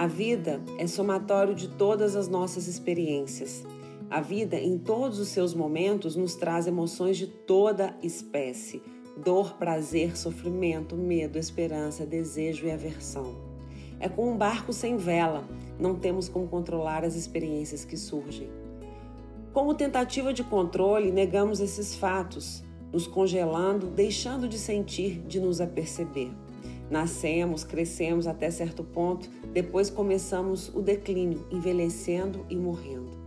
A vida é somatório de todas as nossas experiências. A vida, em todos os seus momentos, nos traz emoções de toda espécie: dor, prazer, sofrimento, medo, esperança, desejo e aversão. É como um barco sem vela, não temos como controlar as experiências que surgem. Como tentativa de controle, negamos esses fatos, nos congelando, deixando de sentir, de nos aperceber. Nascemos, crescemos até certo ponto, depois começamos o declínio, envelhecendo e morrendo.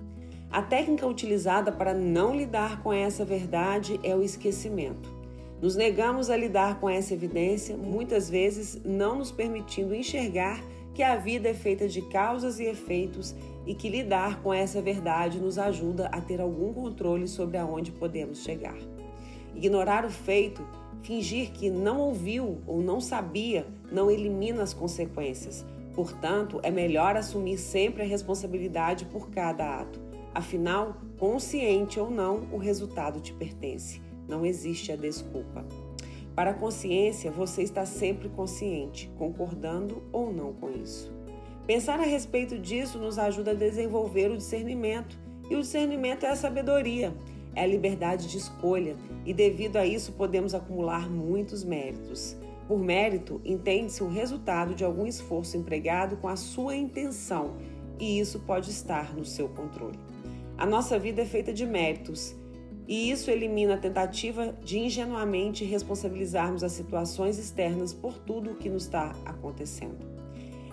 A técnica utilizada para não lidar com essa verdade é o esquecimento. Nos negamos a lidar com essa evidência, muitas vezes não nos permitindo enxergar que a vida é feita de causas e efeitos e que lidar com essa verdade nos ajuda a ter algum controle sobre aonde podemos chegar. Ignorar o feito Fingir que não ouviu ou não sabia não elimina as consequências. Portanto, é melhor assumir sempre a responsabilidade por cada ato. Afinal, consciente ou não, o resultado te pertence. Não existe a desculpa. Para a consciência, você está sempre consciente, concordando ou não com isso. Pensar a respeito disso nos ajuda a desenvolver o discernimento, e o discernimento é a sabedoria é a liberdade de escolha e, devido a isso, podemos acumular muitos méritos. Por mérito, entende-se o resultado de algum esforço empregado com a sua intenção, e isso pode estar no seu controle. A nossa vida é feita de méritos, e isso elimina a tentativa de ingenuamente responsabilizarmos as situações externas por tudo o que nos está acontecendo.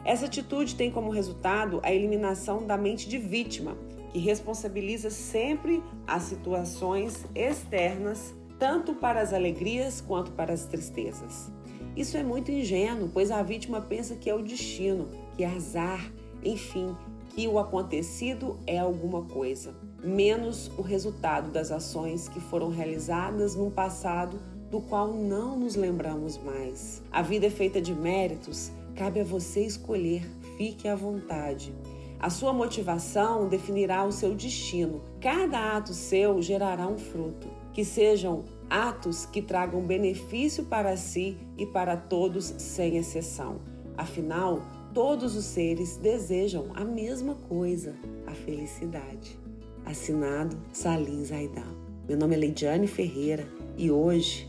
Essa atitude tem como resultado a eliminação da mente de vítima que responsabiliza sempre as situações externas, tanto para as alegrias quanto para as tristezas. Isso é muito ingênuo, pois a vítima pensa que é o destino, que é azar, enfim, que o acontecido é alguma coisa, menos o resultado das ações que foram realizadas no passado, do qual não nos lembramos mais. A vida é feita de méritos, cabe a você escolher, fique à vontade. A sua motivação definirá o seu destino. Cada ato seu gerará um fruto. Que sejam atos que tragam benefício para si e para todos, sem exceção. Afinal, todos os seres desejam a mesma coisa, a felicidade. Assinado Salim Zaidal. Meu nome é Leidiane Ferreira e hoje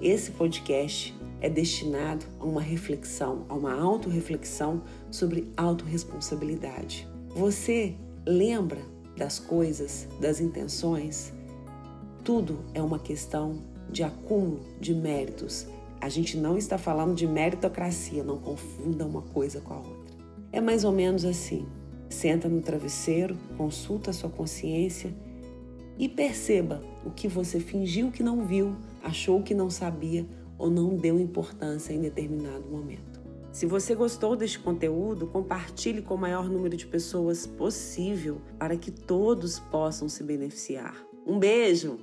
esse podcast é destinado a uma reflexão, a uma autorreflexão sobre autorresponsabilidade. Você lembra das coisas, das intenções? Tudo é uma questão de acúmulo de méritos. A gente não está falando de meritocracia, não confunda uma coisa com a outra. É mais ou menos assim. Senta no travesseiro, consulta a sua consciência e perceba o que você fingiu que não viu, achou que não sabia ou não deu importância em determinado momento. Se você gostou deste conteúdo, compartilhe com o maior número de pessoas possível para que todos possam se beneficiar. Um beijo!